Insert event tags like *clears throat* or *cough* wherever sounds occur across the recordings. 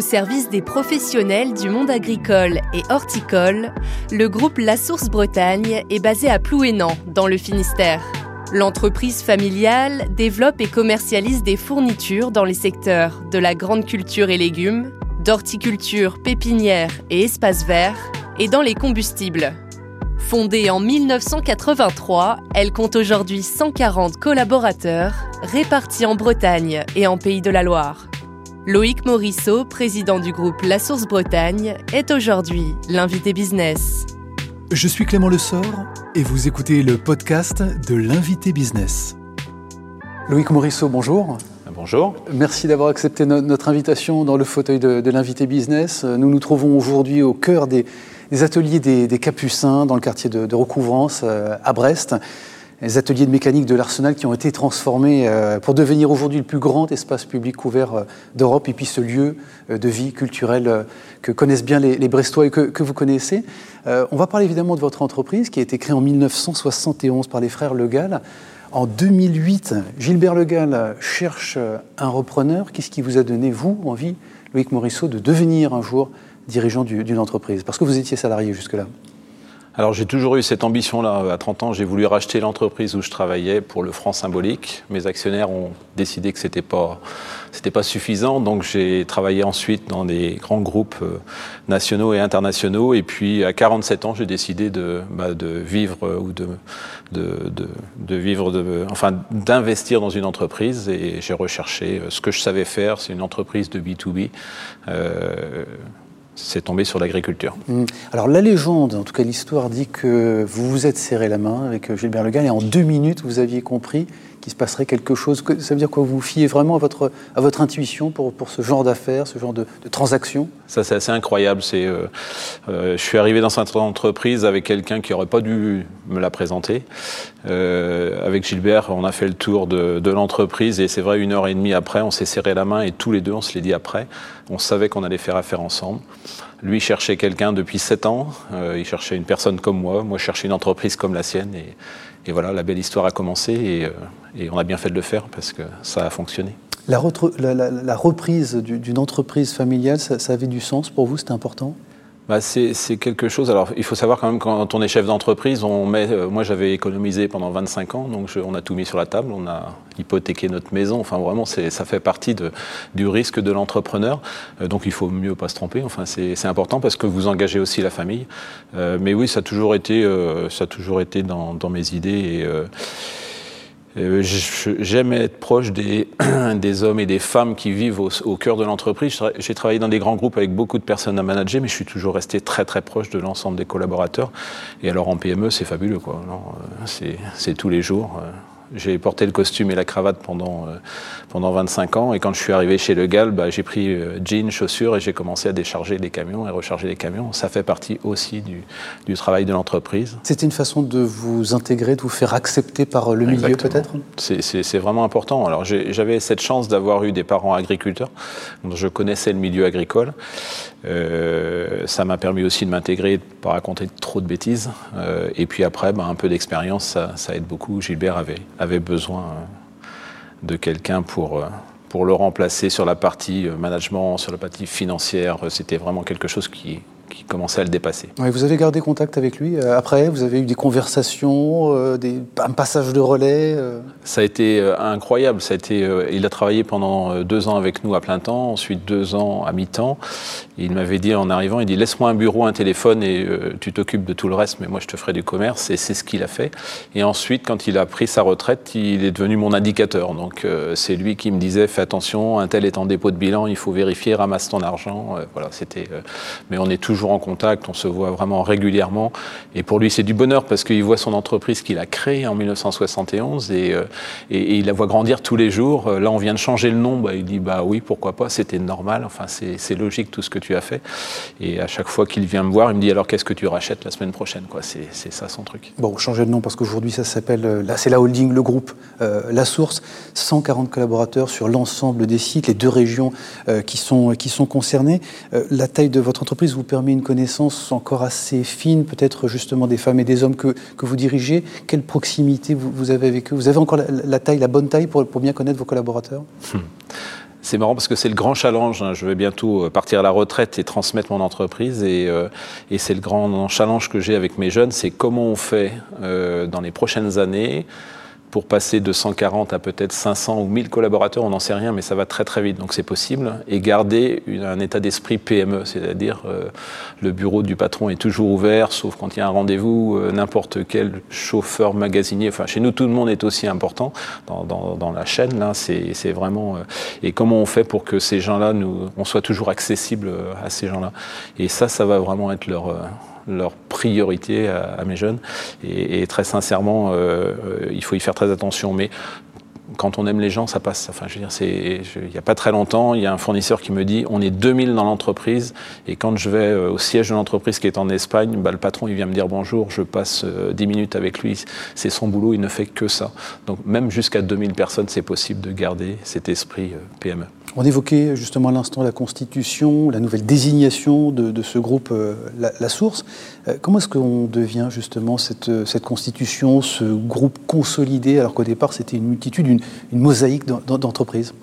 Au service des professionnels du monde agricole et horticole, le groupe La Source Bretagne est basé à Plouénan, dans le Finistère. L'entreprise familiale développe et commercialise des fournitures dans les secteurs de la grande culture et légumes, d'horticulture, pépinière et espaces verts, et dans les combustibles. Fondée en 1983, elle compte aujourd'hui 140 collaborateurs répartis en Bretagne et en Pays de la Loire. Loïc Morisseau, président du groupe La Source Bretagne, est aujourd'hui l'invité business. Je suis Clément Lessort et vous écoutez le podcast de l'invité business. Loïc Morisseau, bonjour. Bonjour. Merci d'avoir accepté notre invitation dans le fauteuil de, l'invité business. Nous nous trouvons aujourd'hui au cœur des, ateliers des, Capucins dans le quartier de, de Recouvrance euh, à Brest les ateliers de mécanique de l'Arsenal qui ont été transformés euh, pour devenir aujourd'hui le plus grand espace public couvert euh, d'Europe et puis ce lieu euh, de vie culturelle que connaissent bien les, Brestois et que, vous connaissez. On va parler évidemment de votre entreprise qui a été créée en 1971 par les frères Le Gall. En 2008, Gilbert Le Gall cherche un repreneur. Qu'est-ce qui vous a donné, vous, envie, Loïc Morisseau, de devenir un jour dirigeant d'une entreprise? Parce que vous étiez salarié jusque-là. Alors j'ai toujours eu cette ambition-là. À 30 ans, j'ai voulu racheter l'entreprise où je travaillais pour le franc symbolique. Mes actionnaires ont décidé que c'était pas c'était pas suffisant, donc j'ai travaillé ensuite dans des grands groupes euh, nationaux et internationaux. Et puis à 47 ans, j'ai décidé de, bah, de vivre euh, ou de, de, de, vivre, enfin d'investir dans une entreprise. Et j'ai recherché euh, ce que je savais faire. C'est une entreprise de B2B. Euh, c'est tombé sur l'agriculture. Mmh. Alors la légende, en tout cas l'histoire, dit que vous vous êtes serré la main avec euh, Gilbert Le Gall et en deux minutes vous aviez compris qu'il se passerait quelque chose. Ça veut dire quoi Vous vous fiez vraiment à votre, à votre intuition pour, pour ce genre d'affaires, ce genre de, de transactions? Ça c'est assez incroyable. Euh, euh, je suis arrivé dans cette entreprise avec quelqu'un qui n'aurait pas dû me la présenter. avec Gilbert, on a fait le tour de, de l'entreprise et c'est vrai, une heure et demie après, on s'est serré la main et tous les deux, on se l'est dit après. On savait qu'on allait faire affaire ensemble. Lui cherchait quelqu'un depuis 7 ans, euh, il cherchait une personne comme moi, moi je cherchais une entreprise comme la sienne, voilà, la belle histoire a commencé, euh, et, on a bien fait de le faire parce que ça a fonctionné. La, reprise d'une entreprise familiale, ça avait du sens pour vous, c'était important? Bah, c'est quelque chose. Alors, il faut savoir quand même quand on est chef d'entreprise, on met. Euh, moi, j'avais économisé pendant 25 ans, donc on a tout mis sur la table. On a hypothéqué notre maison. Enfin, vraiment, ça fait partie de, du risque de l'entrepreneur. Euh, donc, il faut mieux pas se tromper. Enfin, c'est important parce que vous engagez aussi la famille. Euh, mais oui, ça a toujours été, ça a toujours été dans, dans mes idées. Et, euh, j'aime être proche des, *clears throat* des, hommes et des femmes qui vivent au, cœur de l'entreprise. J'ai travaillé dans des grands groupes avec beaucoup de personnes à manager, mais je suis toujours resté très très proche de l'ensemble des collaborateurs. Et alors en PME, c'est fabuleux, quoi. Euh, c'est tous les jours. Euh, j'ai porté le costume et la cravate pendant, euh, pendant 25 ans. Et quand je suis arrivé chez Le Gall, bah, j'ai pris euh, jeans, chaussures et j'ai commencé à décharger les camions et recharger les camions. Ça fait partie aussi du, du travail de l'entreprise. C'était une façon de vous intégrer, de vous faire accepter par le milieu peut-être? C'est vraiment important. Alors j'avais cette chance d'avoir eu des parents agriculteurs. Donc je connaissais le milieu agricole. Euh, ça m'a permis aussi de m'intégrer, de ne pas raconter trop de bêtises. Euh, et puis après, bah, un peu d'expérience, ça, ça, aide beaucoup. Gilbert avait, avait besoin euh, de quelqu'un pour, pour le remplacer sur la partie management, sur la partie financière. C'était vraiment quelque chose qui, qui commençait à le dépasser. vous avez gardé contact avec lui euh, après Vous avez eu des conversations, euh, des, un passage de relais euh Ça a été incroyable. Ça a été, il a travaillé pendant deux ans avec nous à plein temps, ensuite deux ans à mi-temps. Il m'avait dit en arrivant, il dit laisse-moi un bureau, un téléphone et tu t'occupes de tout le reste, mais moi je te ferai du commerce. Et c'est ce qu'il a fait. Et ensuite, quand il a pris sa retraite, il est devenu mon indicateur. Donc c'est lui qui me disait fais attention, un tel est en dépôt de bilan, il faut vérifier, ramasse ton argent. voilà, c'était. mais on est toujours toujours en contact, on se voit vraiment régulièrement. Et pour lui, c'est du bonheur parce qu'il voit son entreprise qu'il a créée en 1971 et, et, il la voit grandir tous les jours. Là, on vient de changer le nom. Bah, il dit bah oui, pourquoi pas, c'était normal. Enfin, c'est logique tout ce que tu as fait. Et à chaque fois qu'il vient me voir, il me dit alors qu'est-ce que tu rachètes la semaine prochaine quoi? C'est ça son truc. Bon, changer de nom parce qu'aujourd'hui, ça s'appelle, là, c'est la holding, le groupe, la source. 140 collaborateurs sur l'ensemble des sites, les deux régions qui, sont, qui sont concernées. la taille de votre entreprise vous permet une connaissance encore assez fine, peut-être justement des femmes et des hommes que, que vous dirigez. Quelle proximité vous, avez avec eux? Vous avez encore la, taille, la bonne taille pour, pour bien connaître vos collaborateurs? Hmm. C'est marrant parce que c'est le grand challenge. Hein. Je vais bientôt euh, partir à la retraite et transmettre mon entreprise. Et, euh, et c'est le grand challenge que j'ai avec mes jeunes. C'est comment on fait euh, dans les prochaines années pour passer de 140 à peut-être 500 ou 1000 collaborateurs, on n'en sait rien, mais ça va très très vite, donc c'est possible. Et garder un état d'esprit PME, c'est-à-dire euh, le bureau du patron est toujours ouvert, sauf quand il y a un rendez-vous, euh, n'importe quel chauffeur, magasinier, enfin chez nous tout le monde est aussi important dans, dans, dans la chaîne, là c'est vraiment... Euh, et comment on fait pour que ces gens-là, nous, on soit toujours accessible à ces gens-là Et ça, ça va vraiment être leur leur priorité à, mes jeunes. Et, très sincèrement, euh, euh, il faut y faire très attention. Mais quand on aime les gens, ça passe. Enfin, je veux dire, il n'y a pas très longtemps, il y a un fournisseur qui me dit on est 2000 dans l'entreprise, et quand je vais euh, au siège de l'entreprise qui est en Espagne, bah, le patron, il vient me dire bonjour, je passe 10 minutes avec lui, c'est son boulot, il ne fait que ça. Donc, même jusqu'à 2000 personnes, c'est possible de garder cet esprit PME. On évoquait justement à l'instant la constitution, la nouvelle désignation de, ce groupe, euh, la, Source. Euh, comment est-ce qu'on devient justement cette, cette, constitution, ce groupe consolidé, alors qu'au départ c'était une multitude, une mosaïque d'entreprises?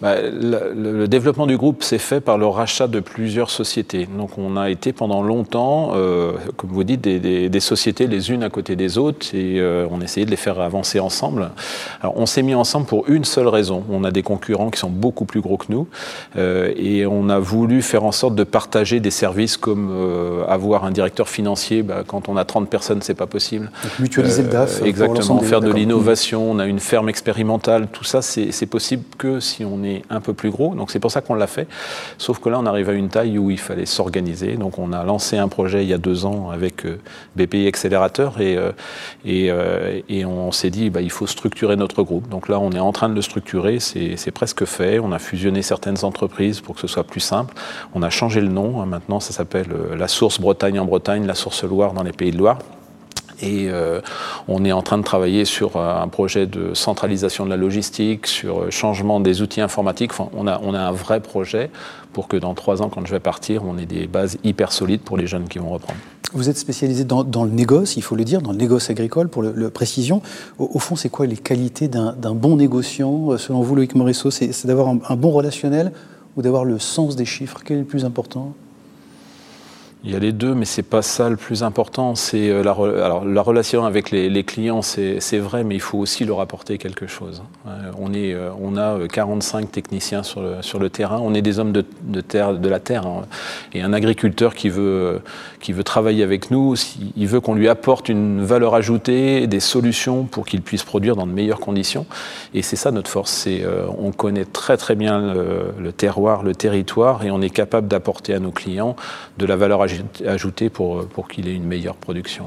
Bah, le, développement du groupe s'est fait par le rachat de plusieurs sociétés. Donc on a été pendant longtemps, euh, comme vous dites, des, sociétés les unes à côté des autres et euh, on essayait de les faire avancer ensemble. Alors on s'est mis ensemble pour une seule raison. On a des concurrents qui sont beaucoup plus gros que nous euh, et on a voulu faire en sorte de partager des services comme avoir un directeur financier. Bah, quand on a 30 personnes, c'est pas possible. Donc, mutualiser le DAF. Exactement, faire de l'innovation. On a une ferme expérimentale. Tout ça, c'est possible que si on un peu plus gros. Donc c'est pour ça qu'on l'a fait. Sauf que là, on arrive à une taille où il fallait s'organiser. Donc on a lancé un projet il y a deux ans avec euh, BPI Accélérateur et, euh, euh, et on s'est dit bah, il faut structurer notre groupe. Donc là, on est en train de le structurer. C'est presque fait. On a fusionné certaines entreprises pour que ce soit plus simple. On a changé le nom. Maintenant, ça s'appelle la Source Bretagne en Bretagne, la Source Loire dans les Pays de Loire. Et euh, on est en train de travailler sur euh, un projet de centralisation de la logistique, sur euh, changement des outils informatiques. Enfin, on a, on a un vrai projet pour que dans trois ans, quand je vais partir, on ait des bases hyper solides pour les jeunes qui vont reprendre. Vous êtes spécialisé dans, le négoce, il faut le dire, dans le négoce agricole, pour le, précision. Au, fond, c'est quoi les qualités d'un bon négociant Selon vous, Loïc Morisseau, c'est d'avoir un bon relationnel ou d'avoir le sens des chiffres? Quel est le plus important? Il y a les deux, mais c'est pas ça le plus important. C'est euh, la, alors, la relation avec les, clients, c'est vrai, mais il faut aussi leur apporter quelque chose. Euh, on, est, euh, on a 45 techniciens sur le, sur le terrain. On est des hommes de, de terre, de la terre. Hein. Et un agriculteur qui veut, qui veut travailler avec nous, il veut qu'on lui apporte une valeur ajoutée, des solutions pour qu'il puisse produire dans de meilleures conditions. Et c'est ça notre force. C'est on connaît très très bien le, terroir, le territoire, et on est capable d'apporter à nos clients de la valeur ajoutée ajouter pour, pour qu'il ait une meilleure production.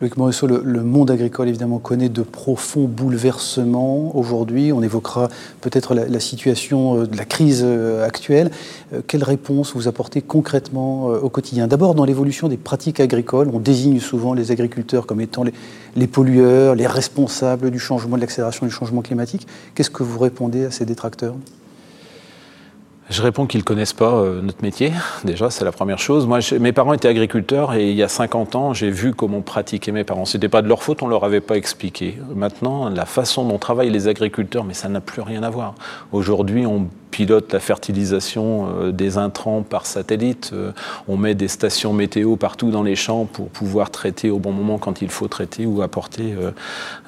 Luc Morisseau, le, monde agricole évidemment connaît de profonds bouleversements aujourd'hui. On évoquera peut-être la, situation euh, de la crise euh, actuelle. Euh, quelle réponse vous apportez concrètement au quotidien? D'abord, dans l'évolution des pratiques agricoles, on désigne souvent les agriculteurs comme étant les, les pollueurs, les responsables du changement, de l'accélération du changement climatique. Qu'est-ce que vous répondez à ces détracteurs? Je réponds qu'ils ne connaissent pas euh, notre métier, *laughs* déjà, c'est la première chose. Moi, mes parents étaient agriculteurs et il y a 50 ans, j'ai vu comment pratiquaient mes parents. Ce n'était pas de leur faute, on ne leur avait pas expliqué. Maintenant, la façon dont travaillent les agriculteurs, mais ça n'a plus rien à voir. Aujourd'hui, on pilote la fertilisation euh, des intrants par satellite. Euh, on met des stations météo partout dans les champs pour pouvoir traiter au bon moment quand il faut traiter ou apporter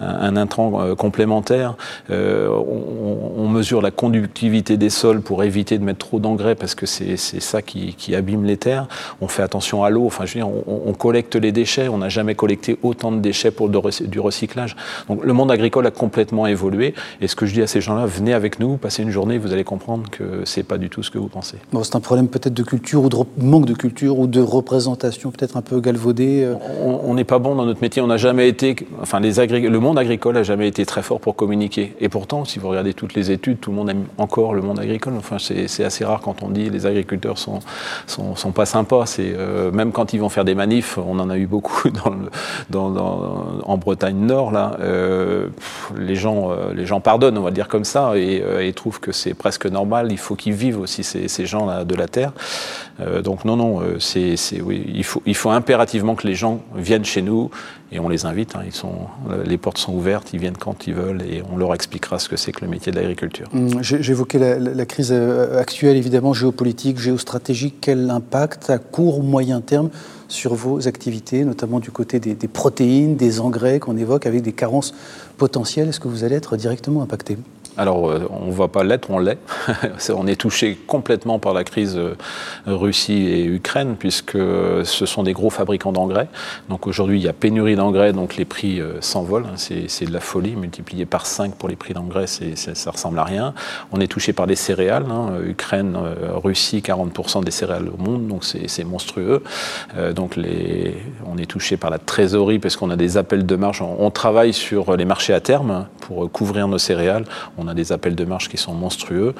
un, intrant complémentaire. On, mesure la conductivité des sols pour éviter de mettre trop d'engrais parce que c'est ça qui, abîme les terres. On fait attention à l'eau. Enfin, je veux dire, on, collecte les déchets. On n'a jamais collecté autant de déchets pour du recyclage. Donc, le monde agricole a complètement évolué. Et ce que je dis à ces gens-là, venez avec nous, passez une journée, vous allez comprendre que c'est pas du tout ce que vous pensez. Bon, c'est un problème peut-être de culture ou de manque de culture ou de représentation peut-être un peu galvaudée. Euh. On n'est pas bon dans notre métier. On n'a jamais été, enfin, les le monde agricole a jamais été très fort pour communiquer. Et pourtant, si vous regardez toutes les études, tout le monde aime encore le monde agricole. Enfin, c'est assez rare quand on dit les agriculteurs sont, sont, pas sympas. C'est euh, même quand ils vont faire des manifs, on en a eu beaucoup *laughs* dans en Bretagne Nord là. Euh, les gens, euh, les gens pardonnent, on va dire comme ça, et, trouvent que c'est presque normal. Il faut qu'ils vivent aussi ces, ces gens là de la terre. donc non, non, c'est, oui, il faut, il faut impérativement que les gens viennent chez nous et on les invite. Hein. ils sont, les portes sont ouvertes, ils viennent quand ils veulent et on leur expliquera ce que c'est que le métier de l'agriculture. Mmh, j'évoquais la, crise euh, actuelle, évidemment, géopolitique, géostratégique. Quel impact à court ou moyen terme sur vos activités, notamment du côté des, des protéines, des engrais qu'on évoque avec des carences potentielles? Est-ce que vous allez être directement impacté? Alors, euh, on ne va pas l'être, on l'est. *laughs* on est touché complètement par la crise euh, Russie et Ukraine, puisque ce sont des gros fabricants d'engrais. Donc aujourd'hui, il y a pénurie d'engrais, donc les prix euh, s'envolent. Hein. C'est de la folie. Multiplié par 5 pour les prix d'engrais, ça ressemble à rien. On est touché par les céréales. Hein. Ukraine, Russie, 40% des céréales au monde, donc c'est monstrueux. donc on est touché par la trésorerie, parce qu'on a des appels de marge. On, travaille sur les marchés à terme pour couvrir nos céréales. Des appels de marge qui sont monstrueux.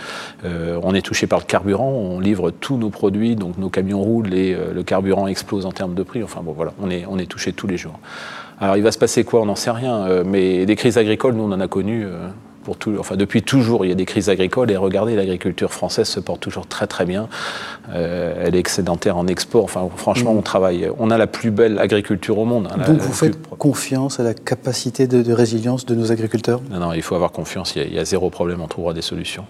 Euh, on est touché par le carburant, on livre tous nos produits, donc nos camions roulent et euh, le carburant explose en termes de prix. Enfin bon, voilà, on est, on est touché tous les jours. Alors il va se passer quoi? On n'en sait rien, euh, mais des crises agricoles, nous on en a connu pour tout, enfin, depuis toujours, il y a des crises agricoles et regardez, l'agriculture française se porte toujours très très bien. Euh, elle est excédentaire en export. Enfin, franchement, on travaille. On a la plus belle agriculture au monde. Hein, Donc vous faites confiance à la capacité de, résilience de nos agriculteurs? Non, non, il faut avoir confiance. Il y, a, zéro problème. On trouvera des solutions.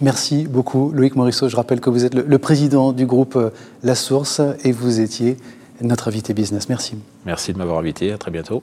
Merci beaucoup, Loïc Morisseau. Je rappelle que vous êtes le, le président du groupe euh, La Source et vous étiez notre invité business. Merci. Merci de m'avoir invité. À très bientôt.